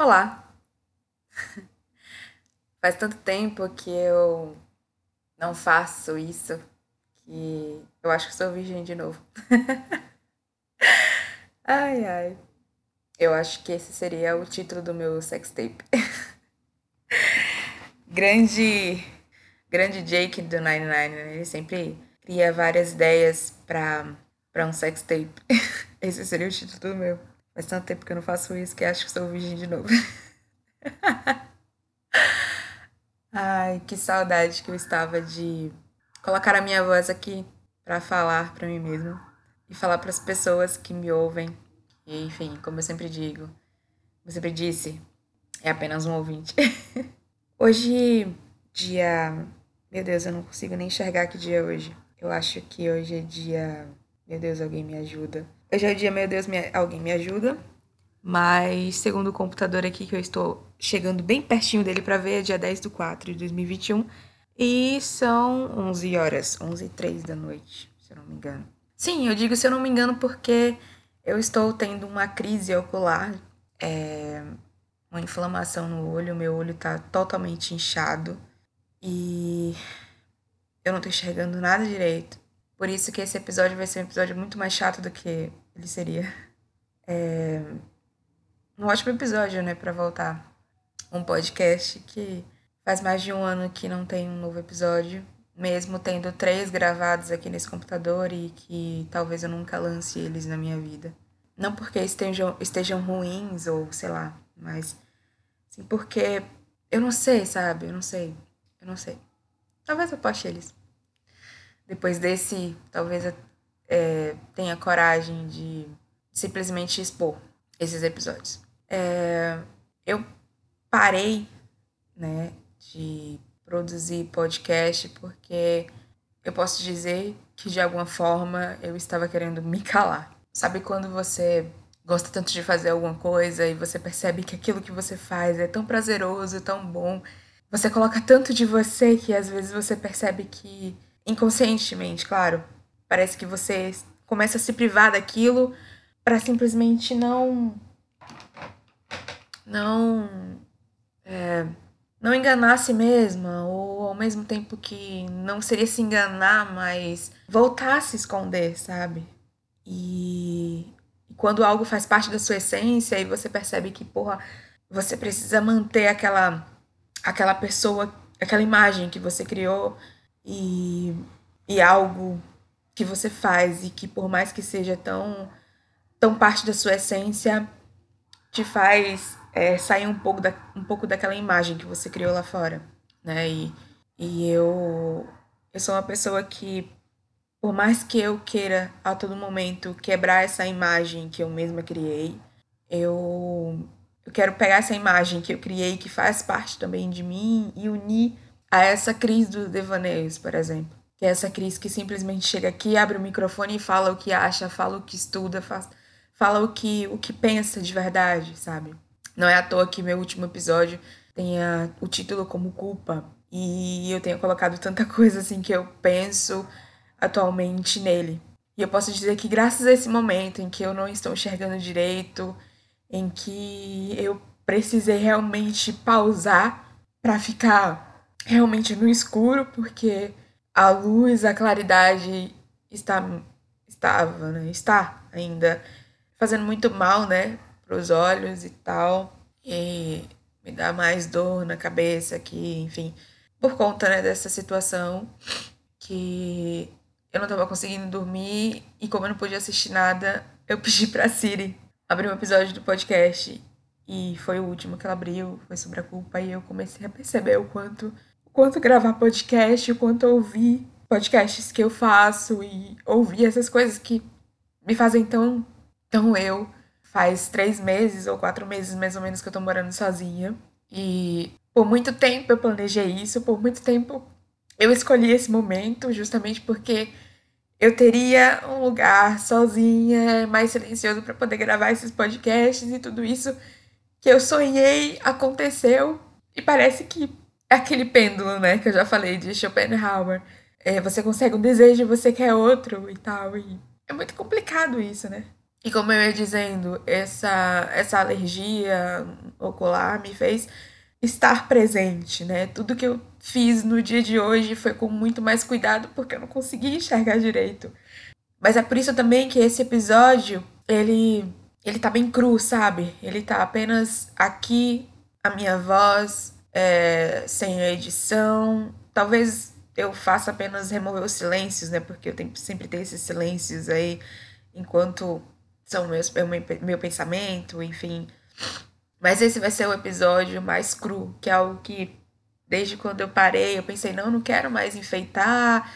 Olá! Faz tanto tempo que eu não faço isso que eu acho que sou virgem de novo. ai, ai. Eu acho que esse seria o título do meu sextape. grande, grande Jake do 99, né? ele sempre cria várias ideias para um sextape. Esse seria o título do meu. Faz tanto tempo que eu não faço isso que acho que sou virgem de novo. Ai, que saudade que eu estava de colocar a minha voz aqui para falar para mim mesmo e falar para as pessoas que me ouvem. E, enfim, como eu sempre digo, como eu sempre disse, é apenas um ouvinte. hoje, dia. Meu Deus, eu não consigo nem enxergar que dia é hoje. Eu acho que hoje é dia. Meu Deus, alguém me ajuda. É o dia, meu Deus, me... alguém me ajuda. Mas, segundo o computador aqui, que eu estou chegando bem pertinho dele para ver, é dia 10 do 4 de 2021. E são 11 horas, 11 e 3 da noite, se eu não me engano. Sim, eu digo se eu não me engano porque eu estou tendo uma crise ocular, é, uma inflamação no olho, meu olho está totalmente inchado e eu não estou enxergando nada direito. Por isso que esse episódio vai ser um episódio muito mais chato do que ele seria. É um ótimo episódio, né, para voltar. Um podcast que faz mais de um ano que não tem um novo episódio, mesmo tendo três gravados aqui nesse computador e que talvez eu nunca lance eles na minha vida. Não porque estejam, estejam ruins ou sei lá, mas sim porque eu não sei, sabe? Eu não sei. Eu não sei. Talvez eu poste eles. Depois desse, talvez é, tenha coragem de simplesmente expor esses episódios. É, eu parei, né, de produzir podcast porque eu posso dizer que de alguma forma eu estava querendo me calar. Sabe quando você gosta tanto de fazer alguma coisa e você percebe que aquilo que você faz é tão prazeroso, tão bom, você coloca tanto de você que às vezes você percebe que inconscientemente, claro, parece que você começa a se privar daquilo para simplesmente não não é, não enganar a si mesma, ou ao mesmo tempo que não seria se enganar, mas voltar a se esconder, sabe? E, quando algo faz parte da sua essência e você percebe que, porra, você precisa manter aquela aquela pessoa, aquela imagem que você criou e, e algo que você faz e que por mais que seja tão tão parte da sua essência te faz é, sair um pouco, da, um pouco daquela imagem que você criou lá fora, né? E, e eu, eu sou uma pessoa que, por mais que eu queira a todo momento quebrar essa imagem que eu mesma criei, eu, eu quero pegar essa imagem que eu criei, que faz parte também de mim, e unir a essa Cris dos devaneios, por exemplo. Que é essa Cris que simplesmente chega aqui, abre o microfone e fala o que acha, fala o que estuda, faz, fala o que, o que pensa de verdade, sabe? Não é à toa que meu último episódio tenha o título como culpa. E eu tenho colocado tanta coisa assim que eu penso atualmente nele. E eu posso dizer que graças a esse momento em que eu não estou enxergando direito, em que eu precisei realmente pausar para ficar realmente no escuro, porque a luz, a claridade está estava, né? Está ainda fazendo muito mal, né? para os olhos e tal. E me dá mais dor na cabeça que, enfim, por conta né, dessa situação que eu não estava conseguindo dormir e como eu não podia assistir nada, eu pedi para Siri abrir um episódio do podcast e foi o último que ela abriu, foi sobre a culpa e eu comecei a perceber o quanto quanto gravar podcast, o quanto ouvir podcasts que eu faço e ouvir essas coisas que me fazem tão tão eu Faz três meses ou quatro meses mais ou menos que eu tô morando sozinha. E por muito tempo eu planejei isso, por muito tempo eu escolhi esse momento justamente porque eu teria um lugar sozinha, mais silencioso para poder gravar esses podcasts e tudo isso que eu sonhei aconteceu. E parece que aquele pêndulo, né, que eu já falei de Schopenhauer. É, você consegue um desejo, você quer outro e tal. E é muito complicado isso, né? E como eu ia dizendo, essa, essa alergia ocular me fez estar presente, né? Tudo que eu fiz no dia de hoje foi com muito mais cuidado porque eu não consegui enxergar direito. Mas é por isso também que esse episódio, ele ele tá bem cru, sabe? Ele tá apenas aqui, a minha voz, é, sem a edição. Talvez eu faça apenas remover os silêncios, né? Porque eu tenho, sempre tenho esses silêncios aí, enquanto são meus, meu, meu pensamento, enfim. Mas esse vai ser o episódio mais cru, que é algo que desde quando eu parei, eu pensei, não, não quero mais enfeitar,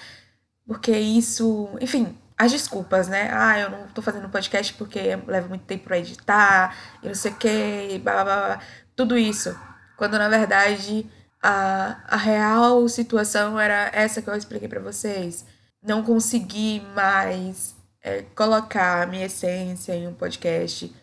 porque isso, enfim, as desculpas, né? Ah, eu não tô fazendo podcast porque leva muito tempo pra editar, e não sei o que, blá, blá, blá, tudo isso. Quando na verdade a, a real situação era essa que eu expliquei para vocês. Não consegui mais é, colocar a minha essência em um podcast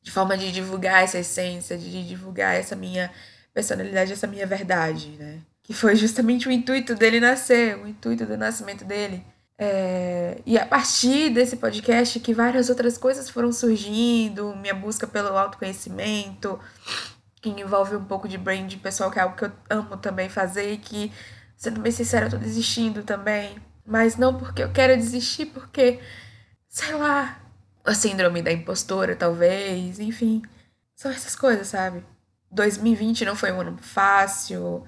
de forma de divulgar essa essência, de divulgar essa minha personalidade, essa minha verdade, né? Que foi justamente o intuito dele nascer, o intuito do nascimento dele. É, e a partir desse podcast que várias outras coisas foram surgindo, minha busca pelo autoconhecimento, que envolve um pouco de branding pessoal, que é algo que eu amo também fazer e que, sendo bem sincera, eu tô desistindo também. Mas não porque eu quero desistir, porque, sei lá, a síndrome da impostora, talvez, enfim. São essas coisas, sabe? 2020 não foi um ano fácil.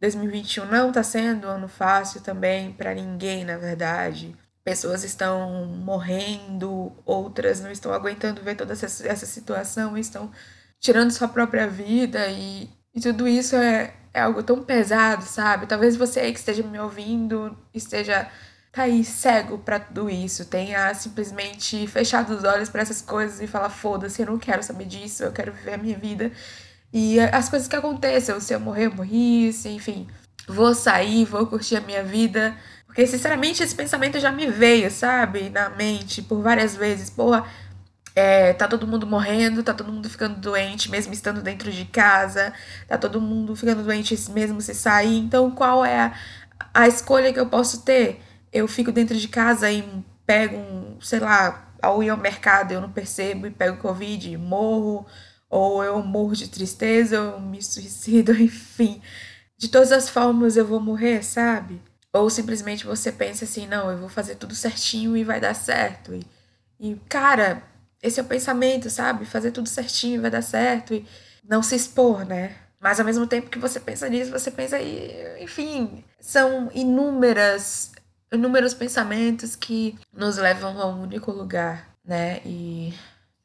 2021 não tá sendo um ano fácil também para ninguém, na verdade. Pessoas estão morrendo, outras não estão aguentando ver toda essa, essa situação, estão tirando sua própria vida e, e tudo isso é, é algo tão pesado, sabe? Talvez você aí que esteja me ouvindo esteja tá aí cego para tudo isso, tenha simplesmente fechado os olhos para essas coisas e falar foda-se, eu não quero saber disso, eu quero viver a minha vida. E as coisas que acontecem, se eu morrer, eu morri, se, enfim, vou sair, vou curtir a minha vida. Porque, sinceramente, esse pensamento já me veio, sabe, na mente por várias vezes. Porra, é, tá todo mundo morrendo, tá todo mundo ficando doente, mesmo estando dentro de casa, tá todo mundo ficando doente mesmo se sair. Então, qual é a, a escolha que eu posso ter? Eu fico dentro de casa e pego um, sei lá, ao ir ao mercado eu não percebo e pego Covid, morro, ou eu morro de tristeza, eu me suicido, enfim. De todas as formas eu vou morrer, sabe? Ou simplesmente você pensa assim, não, eu vou fazer tudo certinho e vai dar certo. E, e cara, esse é o pensamento, sabe? Fazer tudo certinho vai dar certo e não se expor, né? Mas ao mesmo tempo que você pensa nisso, você pensa aí, enfim, são inúmeras, inúmeros pensamentos que nos levam a um único lugar, né? E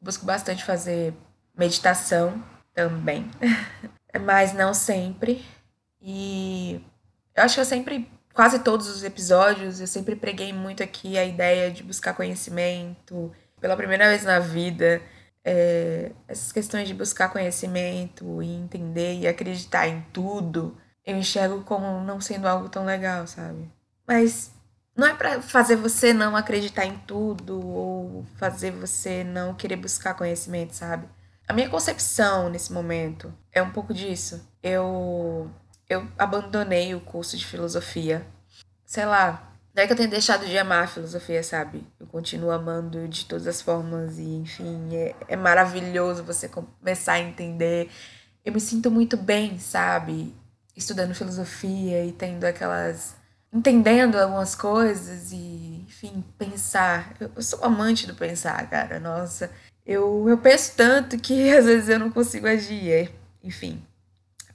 busco bastante fazer meditação também, mas não sempre. E eu acho que eu sempre, quase todos os episódios, eu sempre preguei muito aqui a ideia de buscar conhecimento, pela primeira vez na vida, é, essas questões de buscar conhecimento e entender e acreditar em tudo, eu enxergo como não sendo algo tão legal, sabe? Mas não é para fazer você não acreditar em tudo ou fazer você não querer buscar conhecimento, sabe? A minha concepção nesse momento é um pouco disso. Eu eu abandonei o curso de filosofia. Sei lá, não é que eu tenha deixado de amar a filosofia, sabe? Eu continuo amando de todas as formas e, enfim, é, é maravilhoso você começar a entender. Eu me sinto muito bem, sabe? Estudando filosofia e tendo aquelas. entendendo algumas coisas e, enfim, pensar. Eu, eu sou amante do pensar, cara. Nossa, eu, eu penso tanto que às vezes eu não consigo agir. Enfim,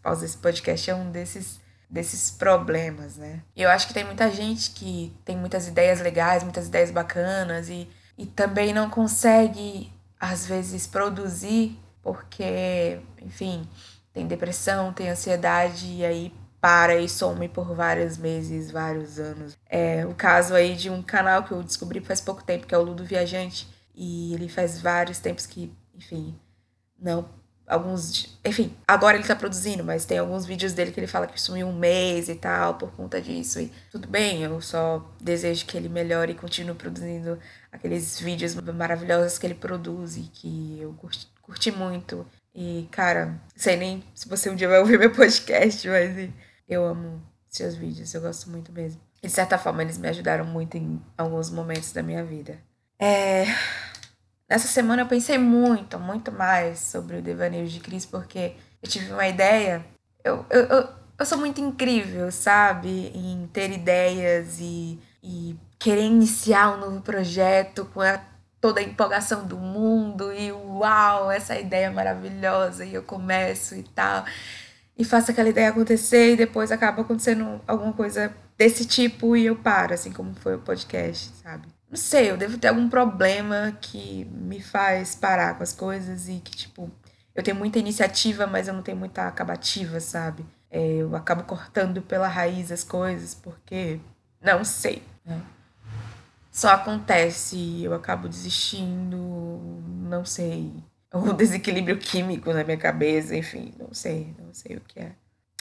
pausa esse podcast é um desses desses problemas, né? E eu acho que tem muita gente que tem muitas ideias legais, muitas ideias bacanas e, e também não consegue, às vezes, produzir porque, enfim, tem depressão, tem ansiedade e aí para e some por vários meses, vários anos. É o caso aí de um canal que eu descobri faz pouco tempo, que é o Ludo Viajante, e ele faz vários tempos que, enfim, não alguns. Enfim, agora ele tá produzindo, mas tem alguns vídeos dele que ele fala que sumiu um mês e tal por conta disso. E tudo bem, eu só desejo que ele melhore e continue produzindo aqueles vídeos maravilhosos que ele produz e que eu curti, curti muito. E, cara, sei nem se você um dia vai ouvir meu podcast, mas eu amo seus vídeos, eu gosto muito mesmo. E, de certa forma, eles me ajudaram muito em alguns momentos da minha vida. É. nessa semana eu pensei muito, muito mais sobre o Devaneio de Cris, porque eu tive uma ideia. Eu, eu, eu, eu sou muito incrível, sabe? Em ter ideias e, e querer iniciar um novo projeto com a, toda a empolgação do mundo e uau, essa ideia maravilhosa e eu começo e tal. E faço aquela ideia acontecer e depois acaba acontecendo alguma coisa desse tipo e eu paro, assim como foi o podcast, sabe? Não sei, eu devo ter algum problema que me faz parar com as coisas e que, tipo, eu tenho muita iniciativa, mas eu não tenho muita acabativa, sabe? É, eu acabo cortando pela raiz as coisas porque não sei. Né? Só acontece eu acabo desistindo, não sei. O desequilíbrio químico na minha cabeça, enfim, não sei, não sei o que é.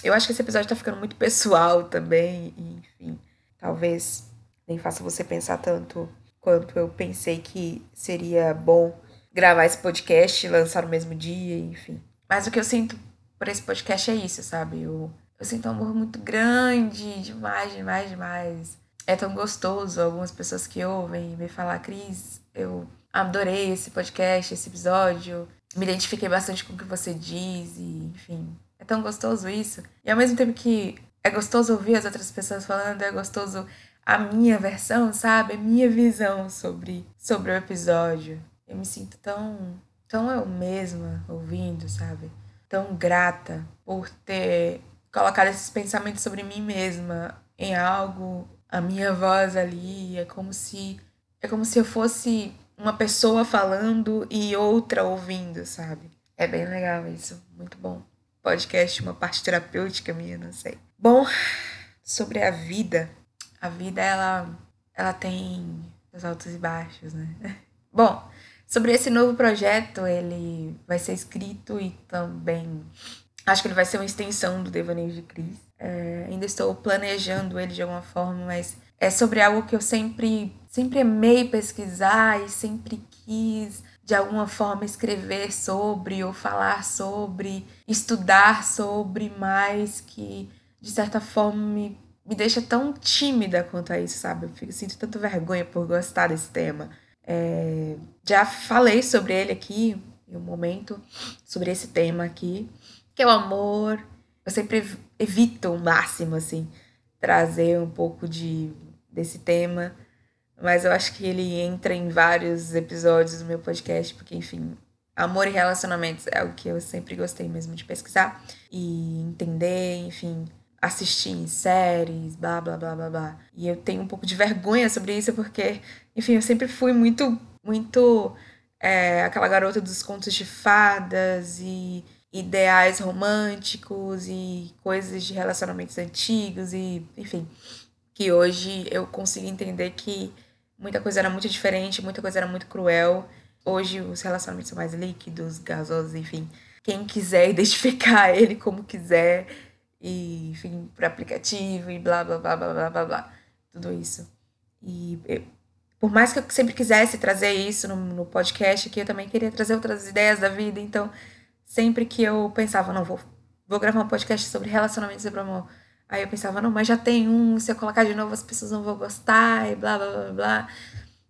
Eu acho que esse episódio tá ficando muito pessoal também, enfim, talvez nem faça você pensar tanto quanto eu pensei que seria bom gravar esse podcast, lançar no mesmo dia, enfim. Mas o que eu sinto por esse podcast é isso, sabe? Eu, eu sinto um amor muito grande, demais, demais, demais. É tão gostoso algumas pessoas que ouvem me falar, Cris, eu adorei esse podcast, esse episódio. Me identifiquei bastante com o que você diz e, enfim, é tão gostoso isso. E ao mesmo tempo que é gostoso ouvir as outras pessoas falando, é gostoso a minha versão, sabe? A minha visão sobre, sobre o episódio. Eu me sinto tão, tão eu mesma ouvindo, sabe? Tão grata por ter colocado esses pensamentos sobre mim mesma em algo, a minha voz ali. É como se, é como se eu fosse uma pessoa falando e outra ouvindo, sabe? É bem legal isso, muito bom podcast, uma parte terapêutica minha, não sei. Bom, sobre a vida. A vida, ela, ela tem os altos e baixos, né? Bom, sobre esse novo projeto, ele vai ser escrito e também acho que ele vai ser uma extensão do Devaneio de Cris. É, ainda estou planejando ele de alguma forma, mas é sobre algo que eu sempre, sempre amei pesquisar e sempre quis de alguma forma escrever sobre ou falar sobre, estudar sobre, mas que de certa forma me, me deixa tão tímida quanto a isso, sabe? Eu fico, sinto tanto vergonha por gostar desse tema. É, já falei sobre ele aqui em um momento, sobre esse tema aqui, que é o amor. Eu sempre evito o máximo, assim, trazer um pouco de desse tema mas eu acho que ele entra em vários episódios do meu podcast, porque, enfim, amor e relacionamentos é algo que eu sempre gostei mesmo de pesquisar e entender, enfim, assistir em séries, blá, blá, blá, blá, blá. E eu tenho um pouco de vergonha sobre isso, porque, enfim, eu sempre fui muito, muito é, aquela garota dos contos de fadas e ideais românticos e coisas de relacionamentos antigos e, enfim, que hoje eu consigo entender que Muita coisa era muito diferente, muita coisa era muito cruel. Hoje os relacionamentos são mais líquidos, gasosos, enfim. Quem quiser identificar ele como quiser, e, enfim, por aplicativo e blá, blá, blá, blá, blá, blá, blá. Tudo isso. E eu, por mais que eu sempre quisesse trazer isso no, no podcast aqui, eu também queria trazer outras ideias da vida. Então, sempre que eu pensava, não, vou, vou gravar um podcast sobre relacionamentos sobre amor, Aí eu pensava, não, mas já tem um, se eu colocar de novo as pessoas não vão gostar e blá blá blá blá.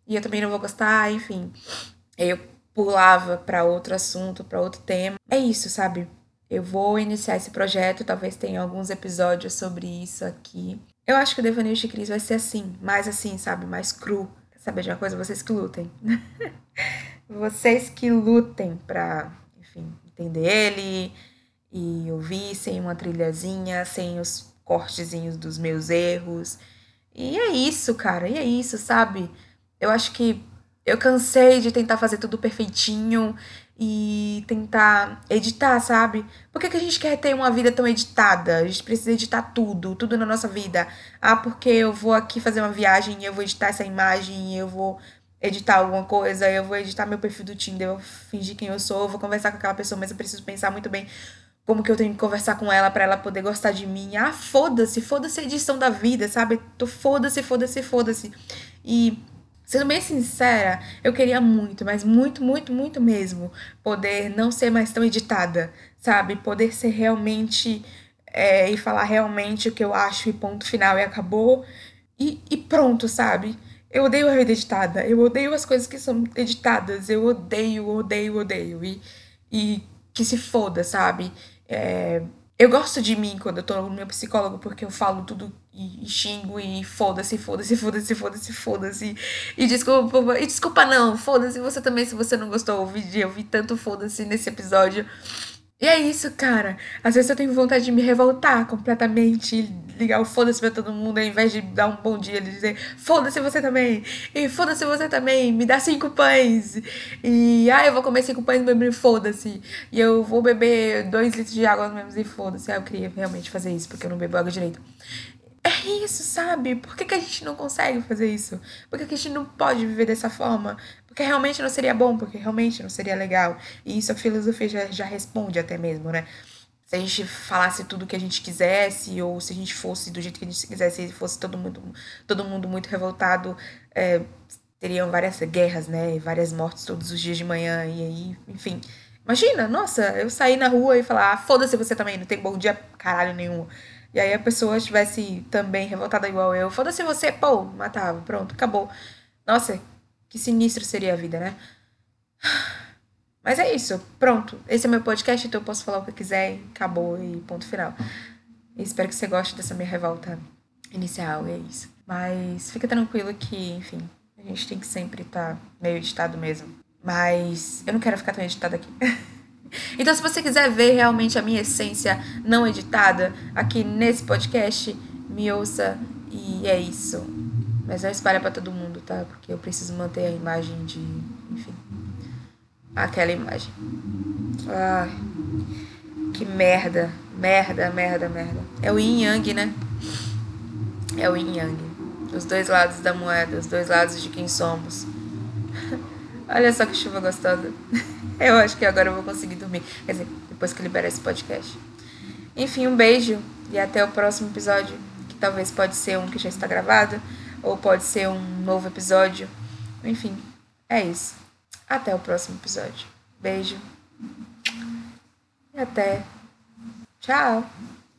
E eu também não vou gostar, enfim. Aí eu pulava para outro assunto, para outro tema. É isso, sabe? Eu vou iniciar esse projeto, talvez tenha alguns episódios sobre isso aqui. Eu acho que o Devaneio de Cris vai ser assim, mais assim, sabe? Mais cru. Quer saber de uma coisa? Vocês que lutem. Vocês que lutem pra, enfim, entender ele e ouvir sem uma trilhazinha, sem os cortezinhos dos meus erros. E é isso, cara, e é isso, sabe? Eu acho que eu cansei de tentar fazer tudo perfeitinho e tentar editar, sabe? Por que, que a gente quer ter uma vida tão editada? A gente precisa editar tudo, tudo na nossa vida. Ah, porque eu vou aqui fazer uma viagem e eu vou editar essa imagem eu vou editar alguma coisa, eu vou editar meu perfil do Tinder, eu vou fingir quem eu sou, eu vou conversar com aquela pessoa, mas eu preciso pensar muito bem como que eu tenho que conversar com ela para ela poder gostar de mim. Ah, foda-se, foda-se a edição da vida, sabe? Tô foda-se, foda-se, foda-se. E sendo bem sincera, eu queria muito, mas muito, muito, muito mesmo, poder não ser mais tão editada, sabe? Poder ser realmente é, e falar realmente o que eu acho e ponto final e acabou. E, e pronto, sabe? Eu odeio a vida editada. Eu odeio as coisas que são editadas. Eu odeio, odeio, odeio. E, e que se foda, sabe? É, eu gosto de mim quando eu tô no meu psicólogo, porque eu falo tudo e, e xingo e foda-se, foda-se, foda-se, foda-se, foda-se. E desculpa, e desculpa não, foda-se você também se você não gostou. Eu vi, eu vi tanto foda-se nesse episódio. E é isso, cara. Às vezes eu tenho vontade de me revoltar completamente, ligar o foda-se pra todo mundo, ao invés de dar um bom dia, e dizer foda-se você também, e foda-se você também, me dá cinco pães, e ah, eu vou comer cinco pães mesmo foda-se, e eu vou beber dois litros de água mesmo e foda-se. Ah, eu queria realmente fazer isso, porque eu não bebo água direito. É isso, sabe? Por que, que a gente não consegue fazer isso? Por que, que a gente não pode viver dessa forma? Porque realmente não seria bom, porque realmente não seria legal. E isso a filosofia já, já responde até mesmo, né? Se a gente falasse tudo que a gente quisesse, ou se a gente fosse do jeito que a gente quisesse, se fosse todo mundo, todo mundo muito revoltado, é, teriam várias guerras, né? Várias mortes todos os dias de manhã, e aí, enfim. Imagina, nossa, eu sair na rua e falar, ah, foda-se você também, não tem bom dia caralho nenhum. E aí a pessoa estivesse também revoltada igual eu, foda-se você, pô, matava, pronto, acabou. Nossa, que sinistro seria a vida, né? Mas é isso, pronto. Esse é meu podcast, então eu posso falar o que eu quiser acabou e ponto final. Espero que você goste dessa minha revolta inicial, e é isso. Mas fica tranquilo que, enfim, a gente tem que sempre estar tá meio editado mesmo. Mas eu não quero ficar tão editado aqui. então, se você quiser ver realmente a minha essência não editada aqui nesse podcast, me ouça e é isso. Mas não espalha para todo mundo, tá? Porque eu preciso manter a imagem de. Enfim. Aquela imagem. Ai. Que merda. Merda, merda, merda. É o yin yang, né? É o yin yang. Os dois lados da moeda, os dois lados de quem somos. Olha só que chuva gostosa. Eu acho que agora eu vou conseguir dormir. Quer dizer, depois que liberar esse podcast. Enfim, um beijo e até o próximo episódio, que talvez pode ser um que já está gravado ou pode ser um novo episódio. Enfim, é isso. Até o próximo episódio. Beijo. E até. Tchau.